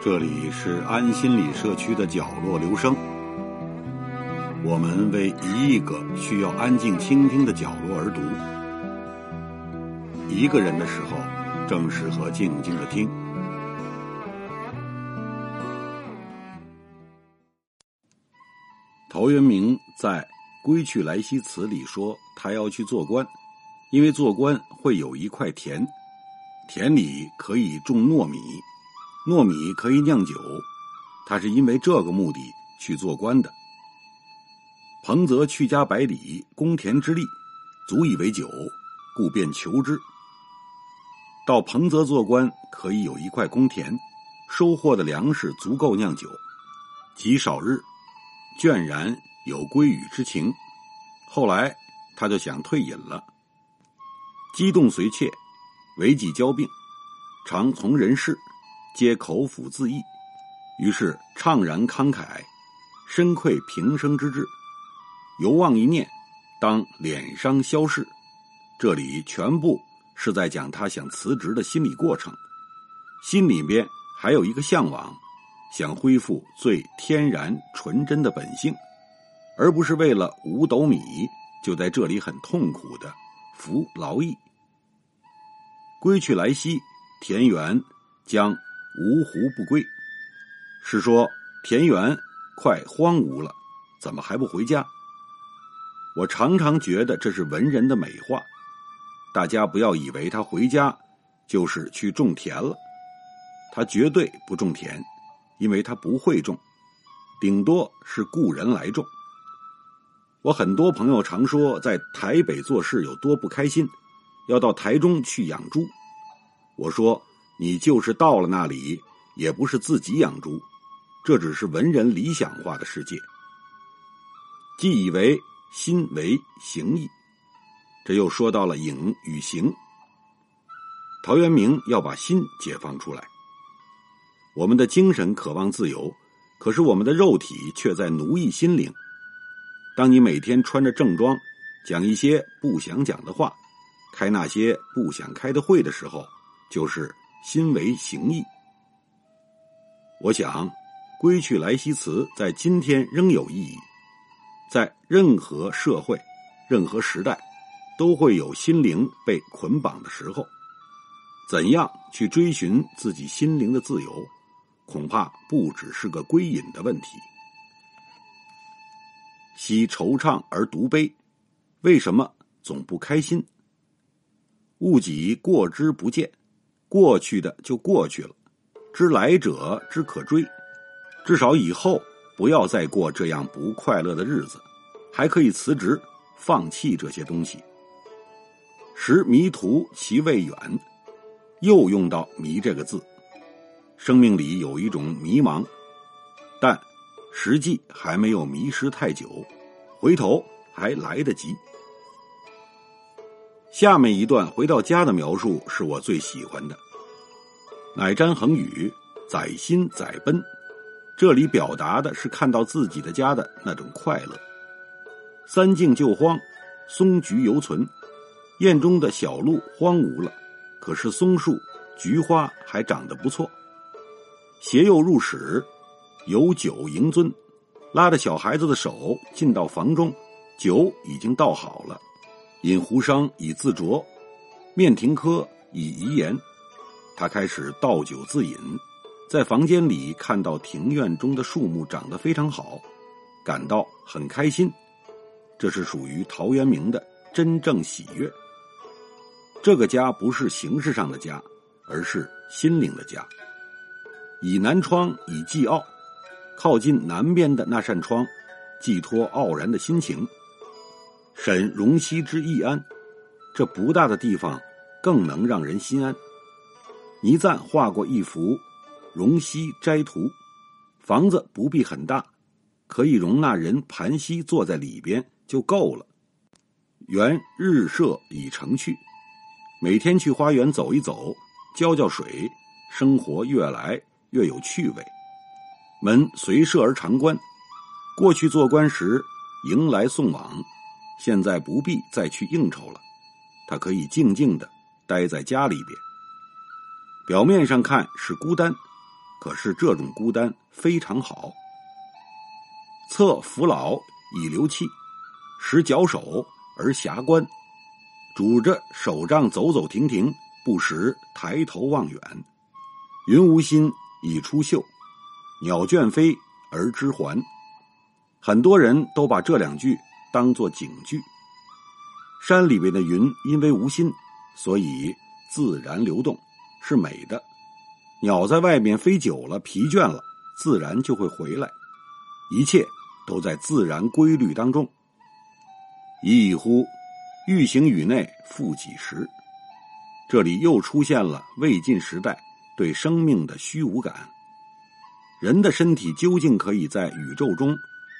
这里是安心理社区的角落，留声。我们为一亿个需要安静倾听的角落而读。一个人的时候，正适合静静的听。陶渊明在《归去来兮辞》里说，他要去做官，因为做官会有一块田，田里可以种糯米。糯米可以酿酒，他是因为这个目的去做官的。彭泽去家百里，公田之利，足以为酒，故便求之。到彭泽做官，可以有一块公田，收获的粮食足够酿酒。极少日，倦然有归语之情。后来他就想退隐了。激动随切，为己交病，常从人事。皆口腹自缢，于是怅然慷慨，深愧平生之志。犹望一念，当脸伤消逝。这里全部是在讲他想辞职的心理过程，心里边还有一个向往，想恢复最天然纯真的本性，而不是为了五斗米就在这里很痛苦的服劳役。归去来兮，田园将。芜湖不归，是说田园快荒芜了，怎么还不回家？我常常觉得这是文人的美化，大家不要以为他回家就是去种田了，他绝对不种田，因为他不会种，顶多是雇人来种。我很多朋友常说在台北做事有多不开心，要到台中去养猪，我说。你就是到了那里，也不是自己养猪，这只是文人理想化的世界。既以为心为形役，这又说到了影与形。陶渊明要把心解放出来。我们的精神渴望自由，可是我们的肉体却在奴役心灵。当你每天穿着正装，讲一些不想讲的话，开那些不想开的会的时候，就是。心为形役，我想，《归去来兮辞》在今天仍有意义。在任何社会、任何时代，都会有心灵被捆绑的时候。怎样去追寻自己心灵的自由，恐怕不只是个归隐的问题。惜惆怅而独悲，为什么总不开心？物己过之不见。过去的就过去了，知来者之可追，至少以后不要再过这样不快乐的日子，还可以辞职，放弃这些东西。识迷途其未远，又用到“迷”这个字，生命里有一种迷茫，但实际还没有迷失太久，回头还来得及。下面一段回到家的描述是我最喜欢的。乃瞻恒宇，载心载奔，这里表达的是看到自己的家的那种快乐。三径就荒，松菊犹存，院中的小路荒芜了，可是松树、菊花还长得不错。携幼入室，有酒迎尊，拉着小孩子的手进到房中，酒已经倒好了。饮壶觞以自酌，面庭科以怡言。他开始倒酒自饮，在房间里看到庭院中的树木长得非常好，感到很开心。这是属于陶渊明的真正喜悦。这个家不是形式上的家，而是心灵的家。以南窗以寄傲，靠近南边的那扇窗，寄托傲然的心情。审容膝之易安，这不大的地方更能让人心安。倪瓒画过一幅《容膝斋图》，房子不必很大，可以容纳人盘膝坐在里边就够了。园日射已成趣，每天去花园走一走，浇浇水，生活越来越有趣味。门随设而常关，过去做官时迎来送往。现在不必再去应酬了，他可以静静的待在家里边。表面上看是孤单，可是这种孤单非常好。策扶老以流气，使脚手而遐观，拄着手杖走走停停，不时抬头望远。云无心以出岫，鸟倦飞而知还。很多人都把这两句当作警句。山里边的云因为无心，所以自然流动，是美的。鸟在外面飞久了，疲倦了，自然就会回来。一切都在自然规律当中。一乎，欲行宇内复几时？这里又出现了魏晋时代对生命的虚无感。人的身体究竟可以在宇宙中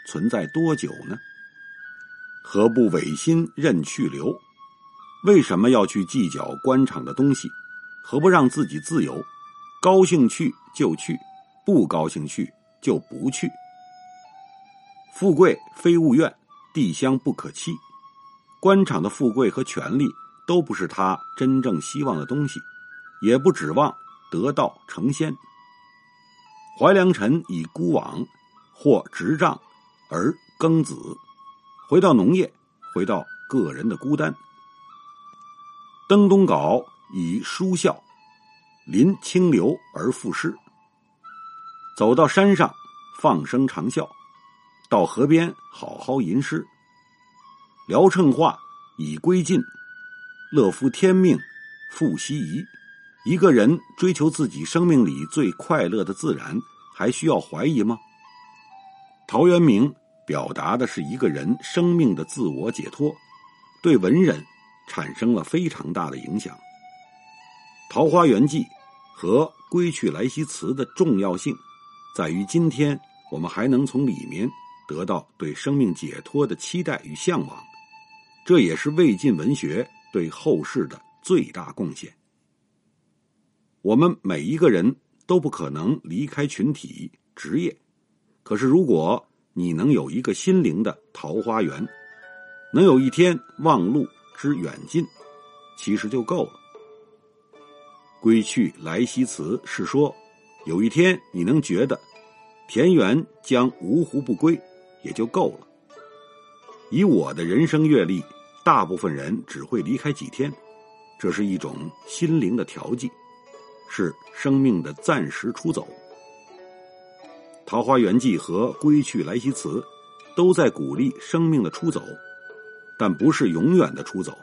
存在多久呢？何不违心任去留？为什么要去计较官场的东西？何不让自己自由？高兴去就去，不高兴去就不去。富贵非物愿，地乡不可欺。官场的富贵和权力都不是他真正希望的东西，也不指望得道成仙。怀良辰以孤往，或执杖而耕子。回到农业，回到个人的孤单。登东皋以书啸，临清流而赋诗。走到山上，放声长啸；到河边，好好吟诗。聊乘化以归尽，乐夫天命复奚疑？一个人追求自己生命里最快乐的自然，还需要怀疑吗？陶渊明。表达的是一个人生命的自我解脱，对文人产生了非常大的影响。《桃花源记》和《归去来兮辞》的重要性，在于今天我们还能从里面得到对生命解脱的期待与向往，这也是魏晋文学对后世的最大贡献。我们每一个人都不可能离开群体职业，可是如果。你能有一个心灵的桃花源，能有一天望路之远近，其实就够了。归去来兮辞是说，有一天你能觉得田园将芜湖不归，也就够了。以我的人生阅历，大部分人只会离开几天，这是一种心灵的调剂，是生命的暂时出走。《桃花源记》和《归去来兮辞》都在鼓励生命的出走，但不是永远的出走，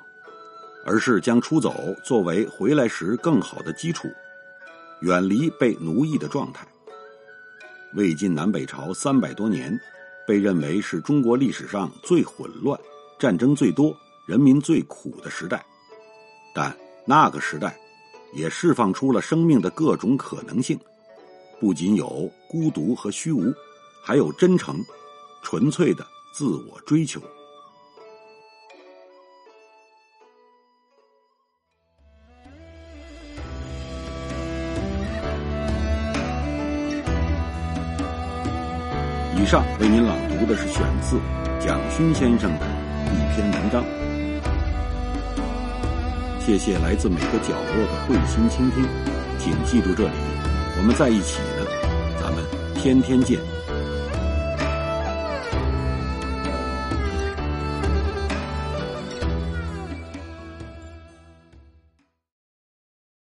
而是将出走作为回来时更好的基础，远离被奴役的状态。魏晋南北朝三百多年，被认为是中国历史上最混乱、战争最多、人民最苦的时代，但那个时代也释放出了生命的各种可能性。不仅有孤独和虚无，还有真诚、纯粹的自我追求。以上为您朗读的是选自蒋勋先生的一篇文章。谢谢来自每个角落的慧心倾听，请记住这里。我们在一起呢，咱们天天见。